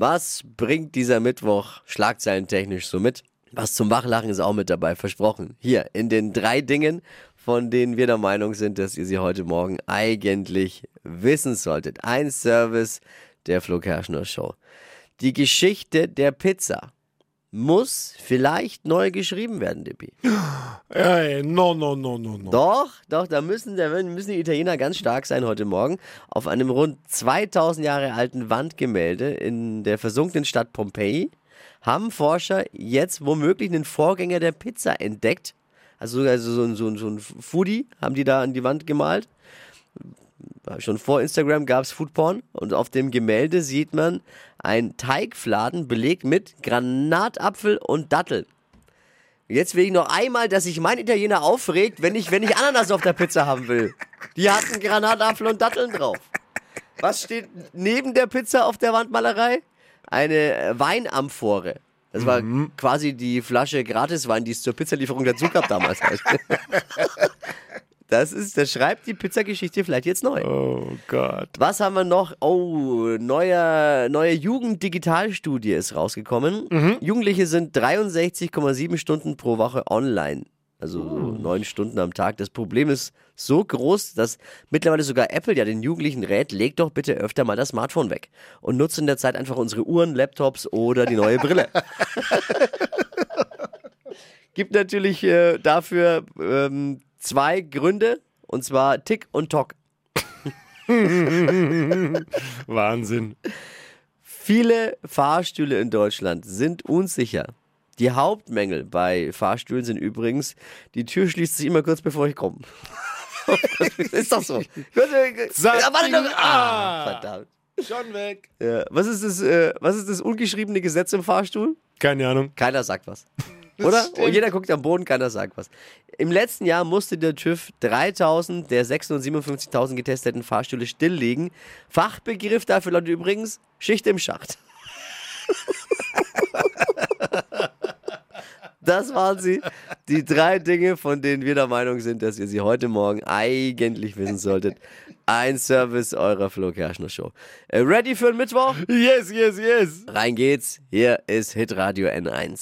Was bringt dieser Mittwoch schlagzeilentechnisch so mit? Was zum Wachlachen ist auch mit dabei, versprochen. Hier in den drei Dingen, von denen wir der Meinung sind, dass ihr sie heute Morgen eigentlich wissen solltet. Ein Service der Flo Kerschner Show. Die Geschichte der Pizza muss vielleicht neu geschrieben werden, Dippi. Ey, no, no, no, no, no. Doch, doch, da müssen, da müssen die Italiener ganz stark sein heute Morgen. Auf einem rund 2000 Jahre alten Wandgemälde in der versunkenen Stadt Pompeji haben Forscher jetzt womöglich einen Vorgänger der Pizza entdeckt. Also, also so, ein, so, ein, so ein Foodie haben die da an die Wand gemalt. Schon vor Instagram gab es Foodporn und auf dem Gemälde sieht man einen Teigfladen belegt mit Granatapfel und Dattel. Jetzt will ich noch einmal, dass sich mein Italiener aufregt, wenn ich, wenn ich Ananas auf der Pizza haben will. Die hatten Granatapfel und Datteln drauf. Was steht neben der Pizza auf der Wandmalerei? Eine Weinamphore. Das war mhm. quasi die Flasche Gratiswein, die es zur Pizzalieferung dazu gab damals. Das ist, das schreibt die Pizzageschichte vielleicht jetzt neu. Oh Gott. Was haben wir noch? Oh, neuer, neue Jugenddigitalstudie ist rausgekommen. Mhm. Jugendliche sind 63,7 Stunden pro Woche online. Also so oh. neun Stunden am Tag. Das Problem ist so groß, dass mittlerweile sogar Apple ja den Jugendlichen rät, leg doch bitte öfter mal das Smartphone weg und nutze in der Zeit einfach unsere Uhren, Laptops oder die neue Brille. Gibt natürlich äh, dafür ähm, zwei Gründe, und zwar Tick und Tock. Wahnsinn. Viele Fahrstühle in Deutschland sind unsicher. Die Hauptmängel bei Fahrstühlen sind übrigens, die Tür schließt sich immer kurz bevor ich komme. ist doch so. Sag ja, warte doch. Ah, verdammt. Schon weg. Ja. Was, ist das, äh, was ist das ungeschriebene Gesetz im Fahrstuhl? Keine Ahnung. Keiner sagt was. Oder? Und jeder guckt am Boden, keiner sagt was. Im letzten Jahr musste der TÜV 3000 der 657.000 getesteten Fahrstühle stilllegen. Fachbegriff dafür lautet übrigens Schicht im Schacht. Das waren sie. Die drei Dinge, von denen wir der Meinung sind, dass ihr sie heute Morgen eigentlich wissen solltet. Ein Service eurer Flo Kerschner Show. Äh, ready für den Mittwoch? Yes, yes, yes. Rein geht's. Hier ist Hitradio N1.